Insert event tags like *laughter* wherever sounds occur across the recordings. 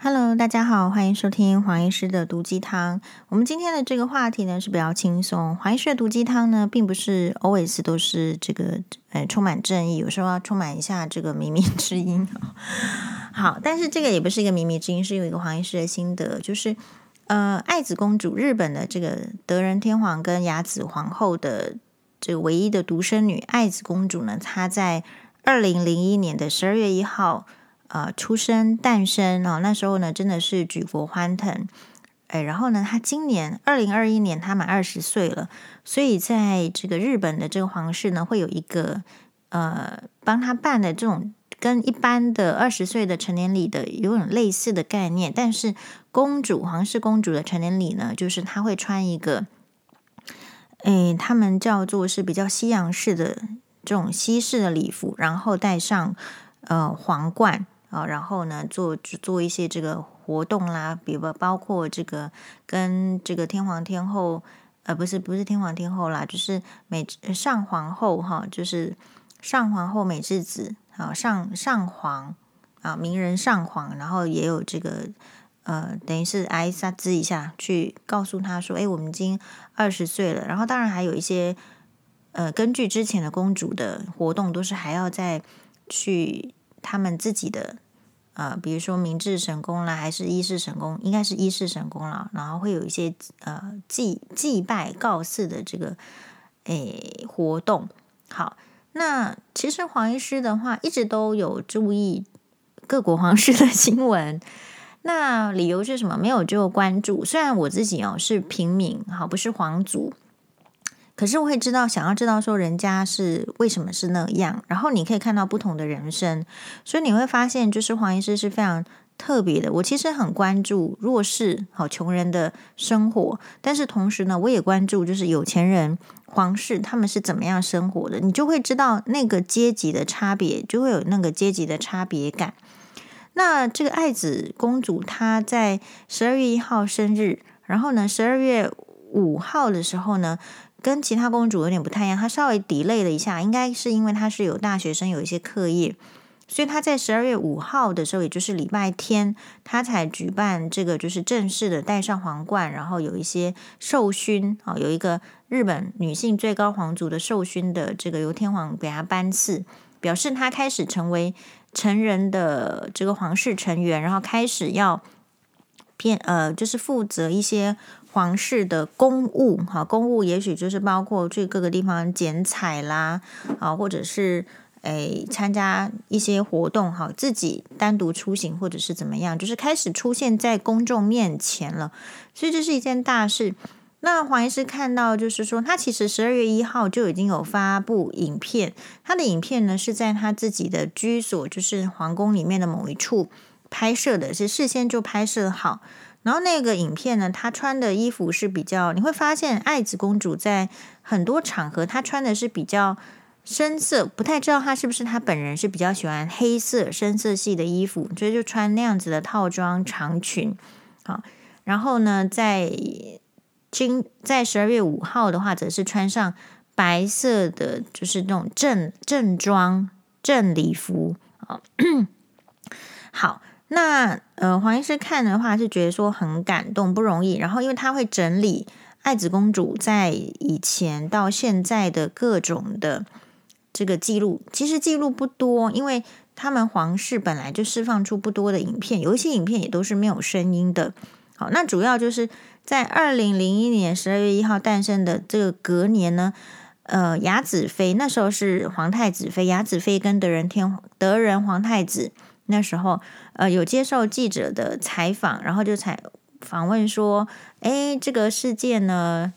Hello，大家好，欢迎收听黄医师的毒鸡汤。我们今天的这个话题呢是比较轻松。黄医师的毒鸡汤呢，并不是 always 都是这个呃充满正义，有时候要充满一下这个靡靡之音。好，但是这个也不是一个靡靡之音，是有一个黄医师的心得，就是呃爱子公主，日本的这个德仁天皇跟雅子皇后的这个唯一的独生女爱子公主呢，她在二零零一年的十二月一号。呃，出生诞生哦，那时候呢，真的是举国欢腾。哎，然后呢，他今年二零二一年，他满二十岁了，所以在这个日本的这个皇室呢，会有一个呃，帮他办的这种跟一般的二十岁的成年礼的有点类似的概念，但是公主皇室公主的成年礼呢，就是他会穿一个，哎，他们叫做是比较西洋式的这种西式的礼服，然后戴上呃皇冠。啊，然后呢，做做一些这个活动啦，比如包括这个跟这个天皇天后，呃，不是不是天皇天后啦，就是美上皇后哈，就是上皇后美智子啊，上上皇啊，名人上皇，然后也有这个呃，等于是挨撒兹一下，去告诉他说，哎，我们已经二十岁了。然后当然还有一些呃，根据之前的公主的活动，都是还要再去。他们自己的呃，比如说明治神宫啦，还是一世神宫，应该是一世神宫啦。然后会有一些呃祭祭拜告示的这个诶活动。好，那其实黄医师的话一直都有注意各国皇室的新闻。*laughs* 那理由是什么？没有就关注。虽然我自己哦是平民，好，不是皇族。可是我会知道，想要知道说人家是为什么是那样，然后你可以看到不同的人生，所以你会发现，就是黄医师是非常特别的。我其实很关注弱势、好穷人的生活，但是同时呢，我也关注就是有钱人、皇室他们是怎么样生活的，你就会知道那个阶级的差别，就会有那个阶级的差别感。那这个爱子公主她在十二月一号生日，然后呢，十二月五号的时候呢。跟其他公主有点不太一样，她稍微 delay 了一下，应该是因为她是有大学生有一些课业，所以她在十二月五号的时候，也就是礼拜天，她才举办这个就是正式的戴上皇冠，然后有一些授勋啊，有一个日本女性最高皇族的授勋的这个由天皇给她颁赐，表示她开始成为成人的这个皇室成员，然后开始要偏呃，就是负责一些。皇室的公务，哈，公务也许就是包括去各个地方剪彩啦，啊，或者是诶参加一些活动，哈，自己单独出行或者是怎么样，就是开始出现在公众面前了，所以这是一件大事。那黄医师看到，就是说他其实十二月一号就已经有发布影片，他的影片呢是在他自己的居所，就是皇宫里面的某一处拍摄的，是事先就拍摄好。然后那个影片呢，她穿的衣服是比较，你会发现爱子公主在很多场合她穿的是比较深色，不太知道她是不是她本人是比较喜欢黑色深色系的衣服，所以就穿那样子的套装长裙。好，然后呢，在今在十二月五号的话，则是穿上白色的，就是那种正正装正礼服。好，*coughs* 好。那呃，黄医师看的话是觉得说很感动，不容易。然后，因为他会整理爱子公主在以前到现在的各种的这个记录，其实记录不多，因为他们皇室本来就释放出不多的影片，有一些影片也都是没有声音的。好，那主要就是在二零零一年十二月一号诞生的这个隔年呢，呃，雅子妃那时候是皇太子妃，雅子妃跟德仁天德仁皇太子。那时候，呃，有接受记者的采访，然后就采访问说：“哎，这个世界呢，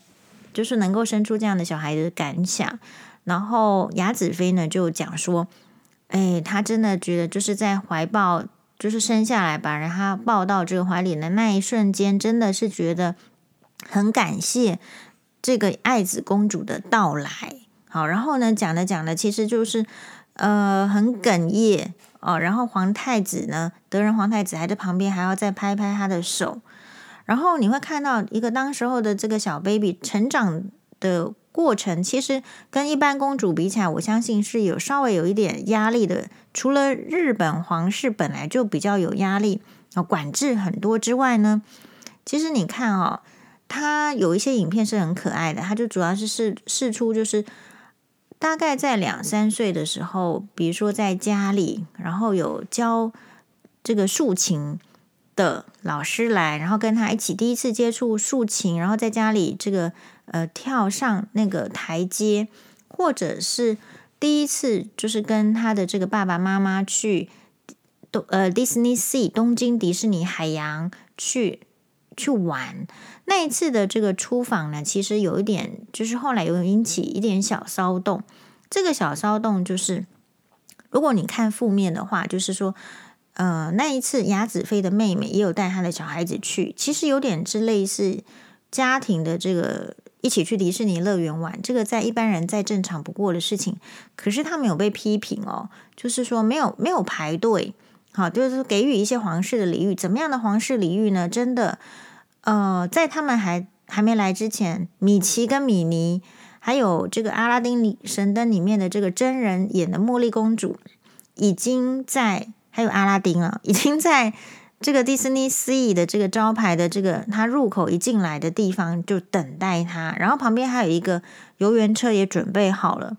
就是能够生出这样的小孩的感想。”然后雅子妃呢就讲说：“哎，她真的觉得就是在怀抱，就是生下来把人家抱到这个怀里的那一瞬间，真的是觉得很感谢这个爱子公主的到来。”好，然后呢，讲着讲着，其实就是呃很哽咽。哦，然后皇太子呢，德仁皇太子还在旁边，还要再拍拍他的手。然后你会看到一个当时候的这个小 baby 成长的过程，其实跟一般公主比起来，我相信是有稍微有一点压力的。除了日本皇室本来就比较有压力，啊，管制很多之外呢，其实你看哦，他有一些影片是很可爱的，他就主要是试试出就是大概在两三岁的时候，比如说在家里，然后有教这个竖琴的老师来，然后跟他一起第一次接触竖琴，然后在家里这个呃跳上那个台阶，或者是第一次就是跟他的这个爸爸妈妈去。东呃，Disney Sea 东京迪士尼海洋去去玩那一次的这个出访呢，其实有一点，就是后来有引起一点小骚动。这个小骚动就是，如果你看负面的话，就是说，呃，那一次雅子妃的妹妹也有带她的小孩子去，其实有点是类似家庭的这个一起去迪士尼乐园玩，这个在一般人再正常不过的事情。可是他们有被批评哦，就是说没有没有排队。好，就是给予一些皇室的礼遇，怎么样的皇室礼遇呢？真的，呃，在他们还还没来之前，米奇跟米妮，还有这个阿拉丁神灯里面的这个真人演的茉莉公主，已经在，还有阿拉丁啊，已经在这个迪士尼 Sea 的这个招牌的这个他入口一进来的地方就等待他，然后旁边还有一个游园车也准备好了，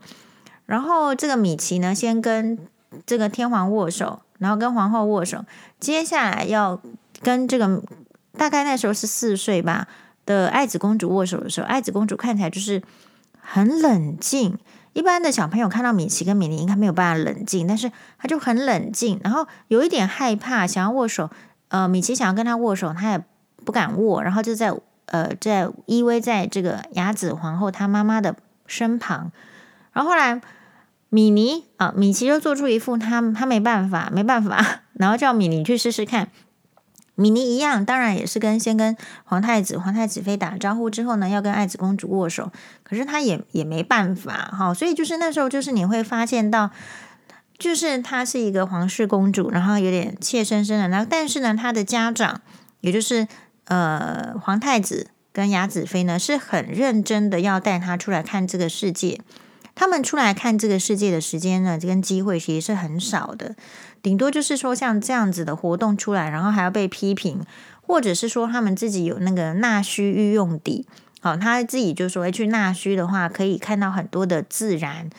然后这个米奇呢，先跟这个天皇握手。然后跟皇后握手，接下来要跟这个大概那时候是四岁吧的爱子公主握手的时候，爱子公主看起来就是很冷静。一般的小朋友看到米奇跟米妮应该没有办法冷静，但是他就很冷静，然后有一点害怕，想要握手。呃，米奇想要跟他握手，他也不敢握，然后就在呃在依偎在这个雅子皇后她妈妈的身旁，然后后来。米妮啊，米奇就做出一副他他没办法，没办法，*laughs* 然后叫米妮去试试看。米妮一样，当然也是跟先跟皇太子、皇太子妃打招呼之后呢，要跟爱子公主握手。可是他也也没办法哈，所以就是那时候，就是你会发现到，就是她是一个皇室公主，然后有点怯生生的。那但是呢，她的家长，也就是呃皇太子跟雅子妃呢，是很认真的要带她出来看这个世界。他们出来看这个世界的时间呢，跟机会其实是很少的，顶多就是说像这样子的活动出来，然后还要被批评，或者是说他们自己有那个纳须御用邸，好，他自己就说去纳须的话，可以看到很多的自然，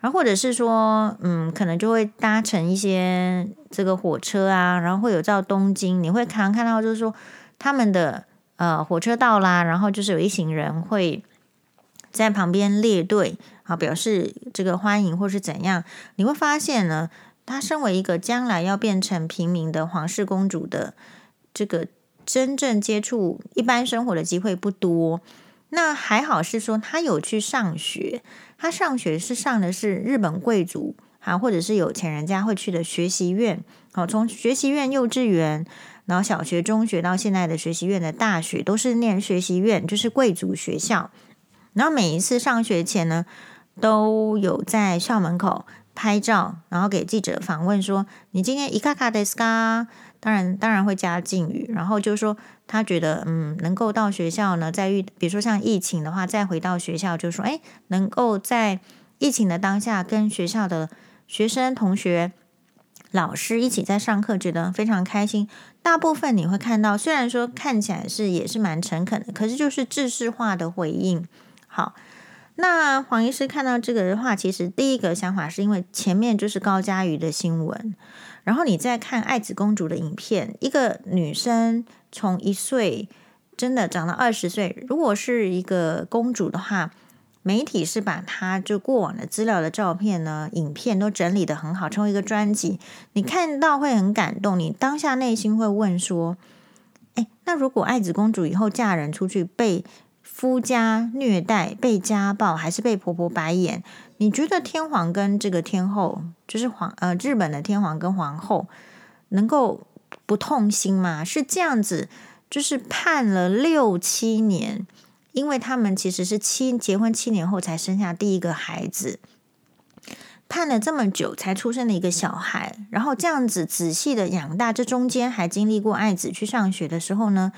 然后或者是说，嗯，可能就会搭乘一些这个火车啊，然后会有到东京，你会常看到就是说他们的呃火车到啦，然后就是有一行人会在旁边列队。好，表示这个欢迎或是怎样，你会发现呢，她身为一个将来要变成平民的皇室公主的这个真正接触一般生活的机会不多。那还好是说她有去上学，她上学是上的是日本贵族啊，或者是有钱人家会去的学习院。好，从学习院幼稚园，然后小学、中学到现在的学习院的大学，都是念学习院，就是贵族学校。然后每一次上学前呢，都有在校门口拍照，然后给记者访问说：“你今天いかがですか？”当然，当然会加敬语。然后就说他觉得，嗯，能够到学校呢，在遇，比如说像疫情的话，再回到学校，就说，哎，能够在疫情的当下，跟学校的学生、同学、老师一起在上课，觉得非常开心。大部分你会看到，虽然说看起来是也是蛮诚恳的，可是就是制式化的回应。好。 那黄医师看到这个的话，其实第一个想法是因为前面就是高嘉瑜的新闻，然后你再看爱子公主的影片，一个女生从一岁真的长到二十岁，如果是一个公主的话，媒体是把她就过往的资料的照片呢、影片都整理得很好，成为一个专辑，你看到会很感动，你当下内心会问说：哎，那如果爱子公主以后嫁人出去被夫家虐待、被家暴，还是被婆婆白眼？你觉得天皇跟这个天后，就是皇呃日本的天皇跟皇后，能够不痛心吗？是这样子，就是判了六七年，因为他们其实是七结婚七年后才生下第一个孩子，判了这么久才出生了一个小孩，然后这样子仔细的养大，这中间还经历过爱子去上学的时候呢。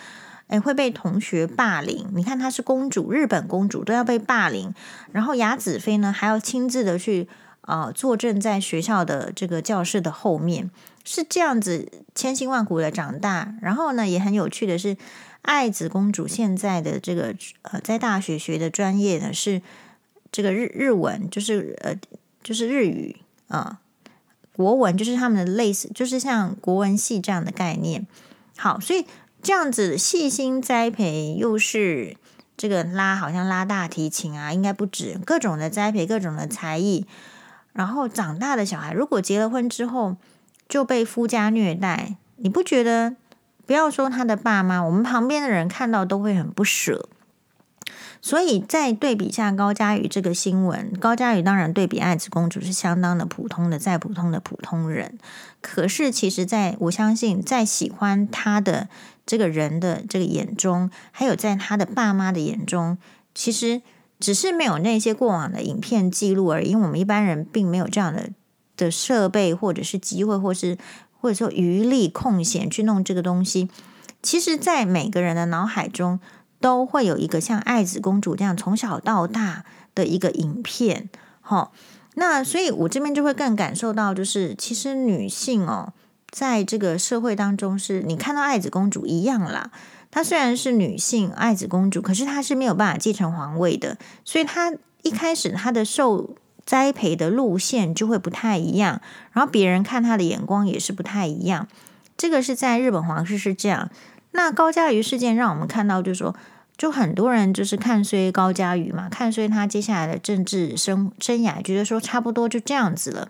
诶，会被同学霸凌。你看，她是公主，日本公主都要被霸凌。然后雅子妃呢，还要亲自的去、呃，坐镇在学校的这个教室的后面，是这样子千辛万苦的长大。然后呢，也很有趣的是，爱子公主现在的这个呃，在大学学的专业呢是这个日日文，就是呃，就是日语啊、国文就是他们的类似，就是像国文系这样的概念。好，所以这样子细心栽培，又是这个拉，好像拉大提琴啊，应该不止各种的栽培，各种的才艺。然后长大的小孩，如果结了婚之后就被夫家虐待，你不觉得？不要说他的爸妈，我们旁边的人看到都会很不舍。所以在对比下高嘉瑜这个新闻，高嘉瑜当然对比爱子公主是相当的普通的，再普通的普通人。可是其实在我相信，在喜欢他的这个人的这个眼中，还有在他的爸妈的眼中，其实只是没有那些过往的影片记录而已。因为我们一般人并没有这样的的设备，或者是机会，或是或者说余力空闲去弄这个东西。其实，在每个人的脑海中。都会有一个像爱子公主这样从小到大的一个影片，哈，那所以我这边就会更感受到，就是其实女性哦，在这个社会当中，是你看到爱子公主一样啦。她虽然是女性爱子公主，可是她是没有办法继承皇位的，所以她一开始她的受栽培的路线就会不太一样，然后别人看她的眼光也是不太一样。这个是在日本皇室是这样。那高嘉瑜事件让我们看到，就是说。就很多人就是看衰高嘉瑜嘛，看衰他接下来的政治生生涯，觉得说差不多就这样子了。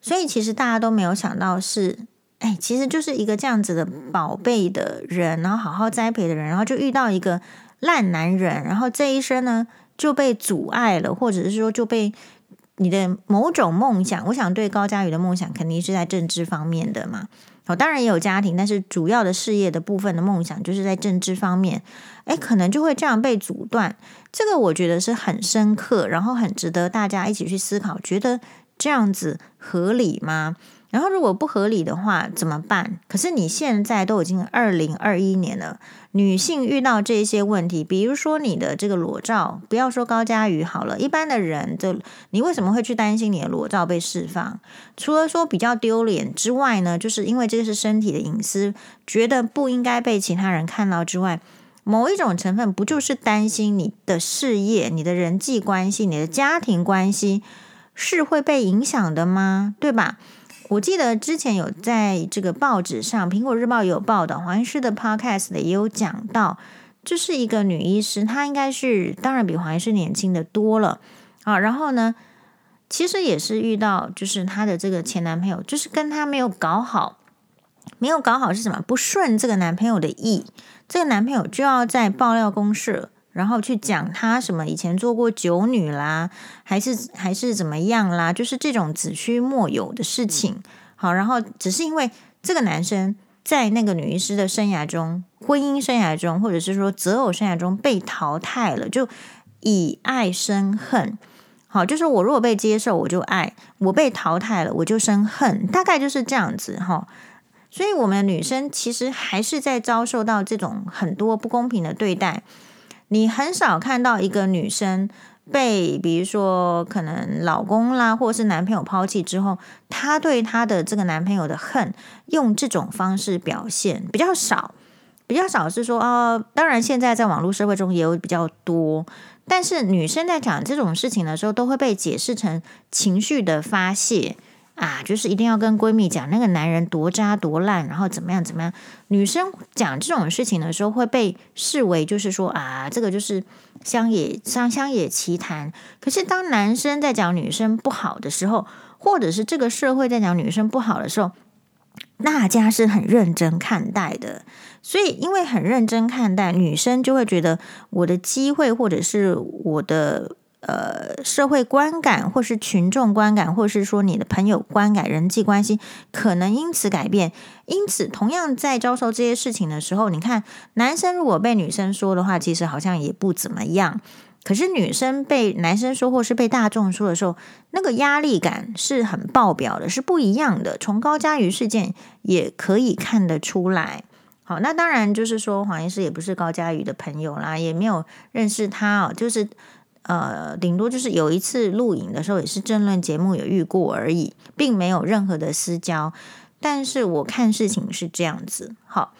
所以其实大家都没有想到是，哎，其实就是一个这样子的宝贝的人，然后好好栽培的人，然后就遇到一个烂男人，然后这一生呢就被阻碍了，或者是说就被你的某种梦想，我想对高嘉瑜的梦想肯定是在政治方面的嘛。哦当然也有家庭，但是主要的事业的部分的梦想就是在政治方面，诶，可能就会这样被阻断。这个我觉得是很深刻，然后很值得大家一起去思考，觉得这样子合理吗？然后如果不合理的话怎么办？可是你现在都已经二零二一年了，女性遇到这些问题，比如说你的这个裸照，不要说高嘉瑜好了，一般的人就你为什么会去担心你的裸照被释放？除了说比较丢脸之外呢，就是因为这是身体的隐私，觉得不应该被其他人看到之外，某一种成分不就是担心你的事业、你的人际关系、你的家庭关系是会被影响的吗？对吧？我记得之前有在这个报纸上，《苹果日报》有报道，黄医师的 Podcast 也有讲到，就是一个女医师，她应该是当然比黄医师年轻的多了啊。然后呢，其实也是遇到，就是她的这个前男朋友，就是跟她没有搞好，没有搞好是什么？不顺这个男朋友的意，这个男朋友就要在爆料公社。然后去讲他什么以前做过酒女啦，还是还是怎么样啦，就是这种子虚莫有的事情。好，然后只是因为这个男生在那个女医师的生涯中、婚姻生涯中，或者是说择偶生涯中被淘汰了，就以爱生恨。好，就是我如果被接受，我就爱；我被淘汰了，我就生恨。大概就是这样子哈。所以，我们女生其实还是在遭受到这种很多不公平的对待。你很少看到一个女生被，比如说可能老公啦，或是男朋友抛弃之后，她对她的这个男朋友的恨用这种方式表现比较少，比较少是说、哦，当然现在在网络社会中也有比较多，但是女生在讲这种事情的时候，都会被解释成情绪的发泄。啊，就是一定要跟闺蜜讲那个男人多渣多烂，然后怎么样怎么样。女生讲这种事情的时候会被视为就是说啊，这个就是乡野乡乡野奇谈。可是当男生在讲女生不好的时候，或者是这个社会在讲女生不好的时候，大家是很认真看待的。所以因为很认真看待，女生就会觉得我的机会或者是我的。呃，社会观感，或是群众观感，或是说你的朋友观感、人际关系，可能因此改变。因此，同样在遭受这些事情的时候，你看，男生如果被女生说的话，其实好像也不怎么样。可是女生被男生说，或是被大众说的时候，那个压力感是很爆表的，是不一样的。从高嘉瑜事件也可以看得出来。好，那当然就是说，黄医师也不是高嘉瑜的朋友啦，也没有认识他哦，就是。呃，顶多就是有一次录影的时候，也是政论节目有遇过而已，并没有任何的私交。但是我看事情是这样子，好，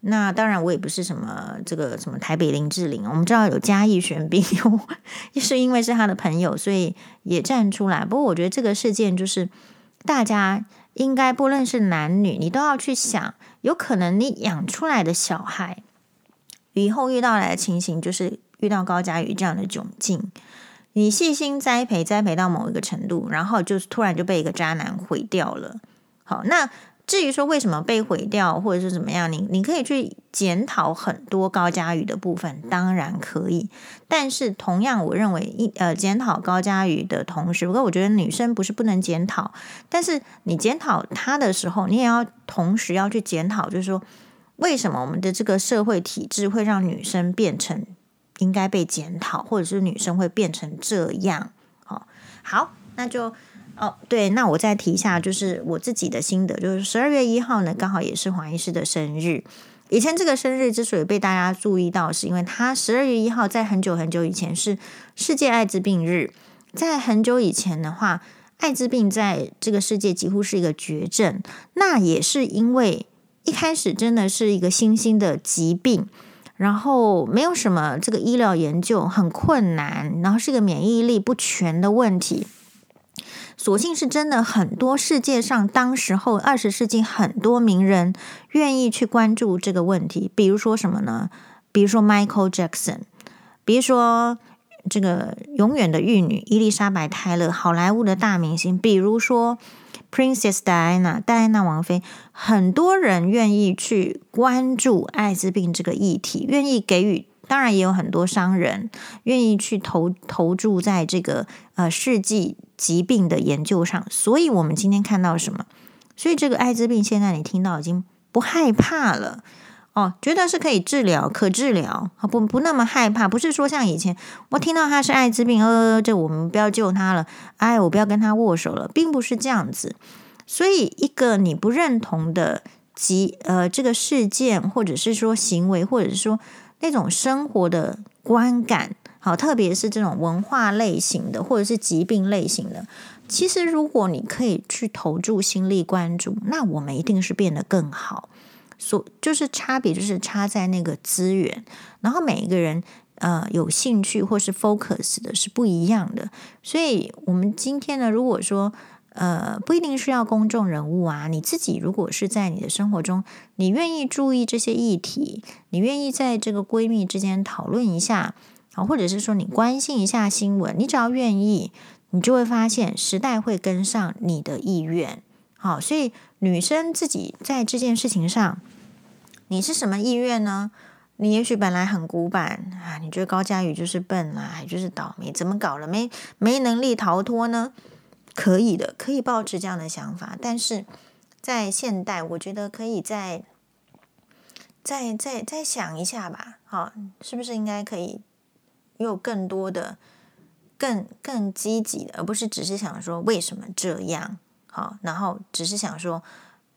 那当然我也不是什么这个什么台北林志玲，我们知道有嘉义玄彬，又 *laughs* 是因为是他的朋友，所以也站出来。不过我觉得这个事件就是大家应该不论是男女，你都要去想，有可能你养出来的小孩以后遇到来的情形就是。遇到高嘉瑜这样的窘境，你细心栽培，栽培到某一个程度，然后就突然就被一个渣男毁掉了。好，那至于说为什么被毁掉，或者是怎么样，你你可以去检讨很多高嘉瑜的部分，当然可以。但是同样，我认为一呃检讨高嘉瑜的同时，不过我觉得女生不是不能检讨，但是你检讨她的时候，你也要同时要去检讨，就是说为什么我们的这个社会体制会让女生变成。应该被检讨，或者是女生会变成这样，好，好，那就哦，对，那我再提一下，就是我自己的心得，就是十二月一号呢，刚好也是黄医师的生日。以前这个生日之所以被大家注意到，是因为他十二月一号在很久很久以前是世界艾滋病日，在很久以前的话，艾滋病在这个世界几乎是一个绝症，那也是因为一开始真的是一个新兴的疾病。然后没有什么这个医疗研究很困难，然后是个免疫力不全的问题。所幸是真的，很多世界上当时候二十世纪很多名人愿意去关注这个问题。比如说什么呢？比如说 Michael Jackson，比如说这个永远的玉女伊丽莎白泰勒，好莱坞的大明星。比如说。Princess Diana，戴安娜王妃，很多人愿意去关注艾滋病这个议题，愿意给予，当然也有很多商人愿意去投投注在这个呃世纪疾病的研究上。所以，我们今天看到什么？所以，这个艾滋病现在你听到已经不害怕了。哦，觉得是可以治疗、可治疗，不不那么害怕。不是说像以前，我听到他是艾滋病，呃，这我们不要救他了，哎，我不要跟他握手了，并不是这样子。所以，一个你不认同的疾，呃，这个事件，或者是说行为，或者是说那种生活的观感，好，特别是这种文化类型的，或者是疾病类型的，其实如果你可以去投注心力关注，那我们一定是变得更好。所就是差别，就是差在那个资源，然后每一个人呃有兴趣或是 focus 的是不一样的。所以，我们今天呢，如果说呃不一定是要公众人物啊，你自己如果是在你的生活中，你愿意注意这些议题，你愿意在这个闺蜜之间讨论一下啊，或者是说你关心一下新闻，你只要愿意，你就会发现时代会跟上你的意愿。好，所以女生自己在这件事情上，你是什么意愿呢？你也许本来很古板啊，你觉得高嘉宇就是笨啊，就是倒霉，怎么搞了？没没能力逃脱呢？可以的，可以抱持这样的想法。但是在现代，我觉得可以再再再再想一下吧。好，是不是应该可以有更多的、更更积极的，而不是只是想说为什么这样？好，然后只是想说，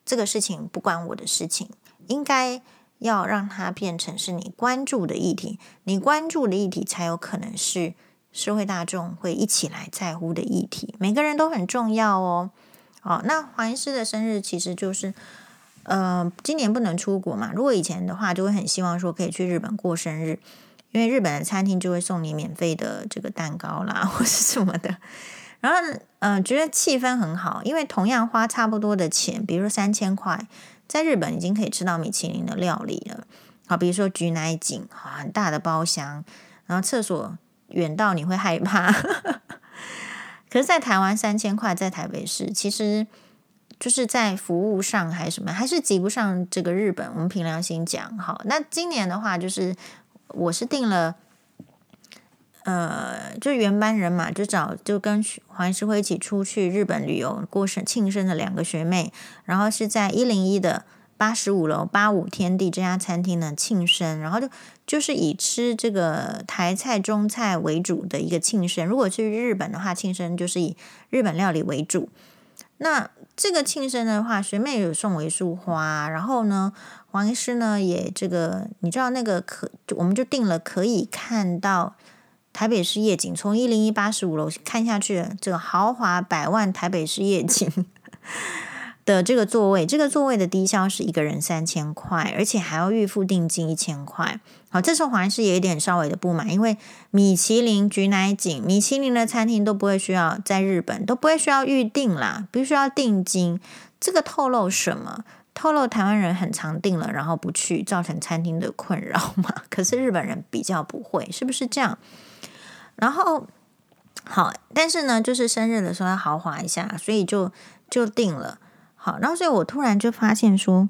这个事情不关我的事情，应该要让它变成是你关注的议题，你关注的议题才有可能是社会大众会一起来在乎的议题。每个人都很重要哦。好，那黄医师的生日其实就是，呃，今年不能出国嘛。如果以前的话，就会很希望说可以去日本过生日，因为日本的餐厅就会送你免费的这个蛋糕啦，或是什么的。然后，嗯、呃，觉得气氛很好，因为同样花差不多的钱，比如说三千块，在日本已经可以吃到米其林的料理了。好，比如说菊乃井，很大的包厢，然后厕所远到你会害怕。*laughs* 可是，在台湾三千块，在台北市，其实就是在服务上还是什么，还是及不上这个日本。我们凭良心讲，好，那今年的话，就是我是订了。呃，就原班人马，就找就跟黄医师会一起出去日本旅游过生庆生的两个学妹，然后是在一零一的八十五楼八五天地这家餐厅呢庆生，然后就就是以吃这个台菜中菜为主的一个庆生。如果去日本的话，庆生就是以日本料理为主。那这个庆生的话，学妹有送我一束花，然后呢，黄医师呢也这个，你知道那个可我们就定了可以看到。台北市夜景，从一零一八十五楼看下去，这个豪华百万台北市夜景 *laughs* 的这个座位，这个座位的低消是一个人三千块，而且还要预付定金一千块。好，这时候黄医师也有点稍微的不满，因为米其林、橘乃井、米其林的餐厅都不会需要在日本都不会需要预定啦，不需要定金，这个透露什么？透露台湾人很常订了，然后不去，造成餐厅的困扰嘛？*laughs* 可是日本人比较不会，是不是这样？然后好，但是呢，就是生日的时候要豪华一下，所以就就定了。好，然后所以我突然就发现说，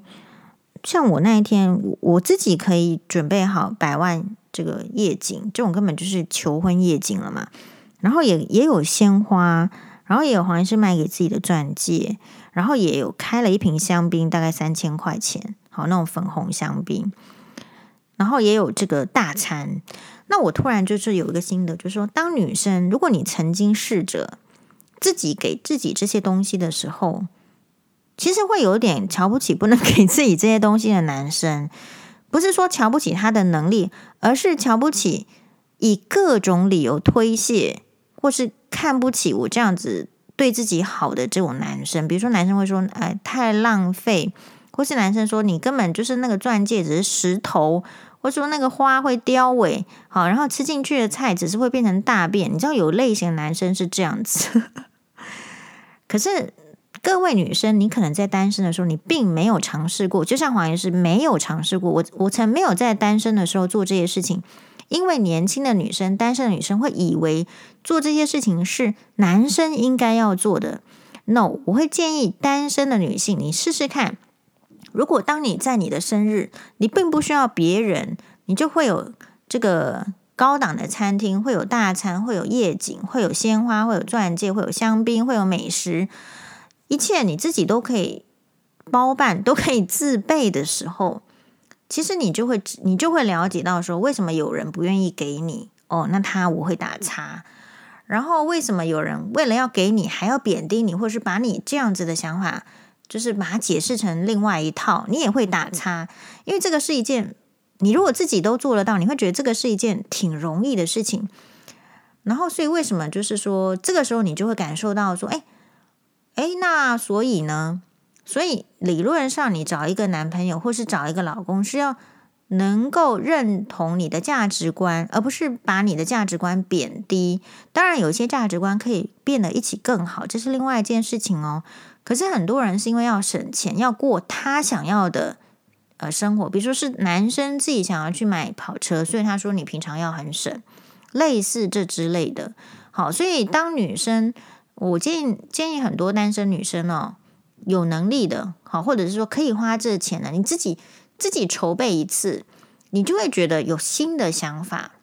像我那一天，我自己可以准备好百万这个夜景，这种根本就是求婚夜景了嘛。然后也也有鲜花，然后也有黄医师卖给自己的钻戒。然后也有开了一瓶香槟，大概三千块钱，好，那种粉红香槟。然后也有这个大餐。那我突然就是有一个心得，就是说，当女生，如果你曾经试着自己给自己这些东西的时候，其实会有点瞧不起不能 *laughs* 给自己这些东西的男生。不是说瞧不起他的能力，而是瞧不起以各种理由推卸，或是看不起我这样子。对自己好的这种男生，比如说男生会说：“哎，太浪费。”或是男生说：“你根本就是那个钻戒只是石头。”或说那个花会凋萎，好，然后吃进去的菜只是会变成大便。你知道有类型的男生是这样子。*laughs* 可是各位女生，你可能在单身的时候，你并没有尝试过，就像黄岩是没有尝试过。我我曾没有在单身的时候做这些事情。因为年轻的女生、单身的女生会以为做这些事情是男生应该要做的。No，我会建议单身的女性，你试试看。如果当你在你的生日，你并不需要别人，你就会有这个高档的餐厅，会有大餐，会有夜景，会有鲜花，会有钻戒，会有香槟，会有美食，一切你自己都可以包办，都可以自备的时候。其实你就会，你就会了解到说，为什么有人不愿意给你哦？那他我会打叉。然后为什么有人为了要给你，还要贬低你，或是把你这样子的想法，就是把它解释成另外一套，你也会打叉。因为这个是一件，你如果自己都做得到，你会觉得这个是一件挺容易的事情。然后，所以为什么就是说，这个时候你就会感受到说，哎，哎，那所以呢？所以理论上，你找一个男朋友或是找一个老公，是要能够认同你的价值观，而不是把你的价值观贬低。当然，有些价值观可以变得一起更好，这是另外一件事情哦。可是很多人是因为要省钱，要过他想要的呃生活，比如说是男生自己想要去买跑车，所以他说你平常要很省，类似这之类的。好，所以当女生，我建议建议很多单身女生哦。有能力的，好，或者是说可以花这钱的，你自己自己筹备一次，你就会觉得有新的想法，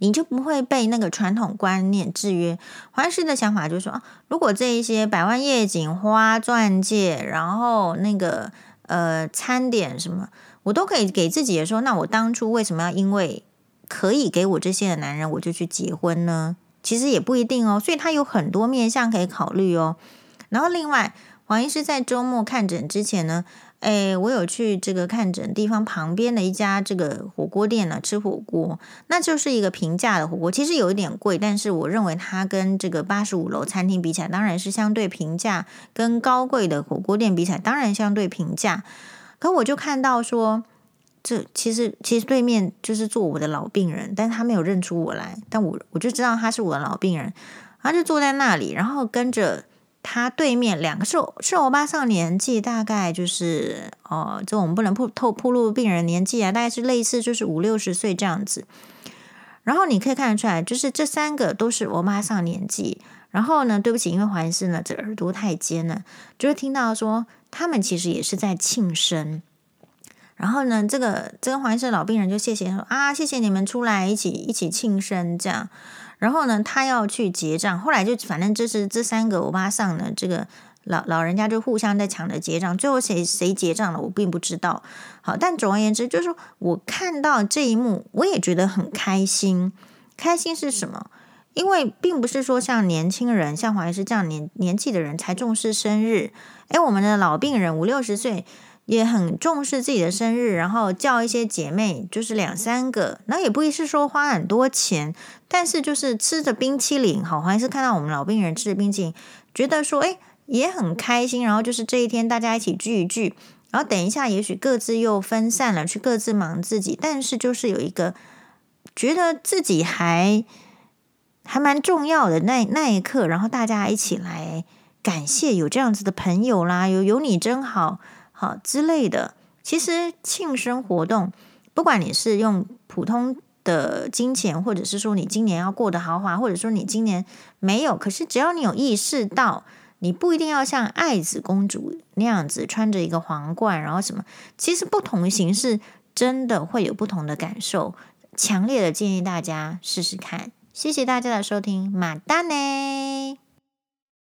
你就不会被那个传统观念制约。黄医师的想法就是说，如果这一些百万夜景、花、钻戒，然后那个呃餐点什么，我都可以给自己的说，那我当初为什么要因为可以给我这些的男人，我就去结婚呢？其实也不一定哦，所以他有很多面向可以考虑哦。然后另外。黄医师在周末看诊之前呢，诶，我有去这个看诊地方旁边的一家这个火锅店呢吃火锅，那就是一个平价的火锅，其实有一点贵，但是我认为它跟这个八十五楼餐厅比起来，当然是相对平价，跟高贵的火锅店比起来，当然相对平价。可我就看到说，这其实其实对面就是坐我的老病人，但他没有认出我来，但我我就知道他是我的老病人，他就坐在那里，然后跟着。他对面两个是是欧巴桑年纪，大概就是哦，这我们不能透透暴露病人年纪啊，大概是类似就是五六十岁这样子。然后你可以看得出来，就是这三个都是欧巴桑年纪。然后呢，对不起，因为黄医师呢这耳朵太尖了，就会听到说他们其实也是在庆生。然后呢，这个这个黄医师老病人就谢谢说啊，谢谢你们出来一起一起庆生这样。然后呢，他要去结账，后来就反正这是这三个欧巴桑呢，这个老老人家就互相在抢着结账，最后谁谁结账了，我并不知道。好，但总而言之，就是说我看到这一幕，我也觉得很开心。开心是什么？因为并不是说像年轻人，像黄医师这样年年纪的人才重视生日。诶，我们的老病人五六十岁。也很重视自己的生日，然后叫一些姐妹，就是两三个，那也不一定是说花很多钱，但是就是吃着冰淇淋，好，还是看到我们老病人吃着冰淇淋，觉得说，哎，也很开心。然后就是这一天大家一起聚一聚，然后等一下也许各自又分散了，去各自忙自己，但是就是有一个觉得自己还还蛮重要的那那一刻，然后大家一起来感谢有这样子的朋友啦，有有你真好。好之类的，其实庆生活动，不管你是用普通的金钱，或者是说你今年要过得豪华，或者说你今年没有，可是只要你有意识到，你不一定要像爱子公主那样子穿着一个皇冠，然后什么，其实不同形式真的会有不同的感受。强烈的建议大家试试看。谢谢大家的收听，马丹呢。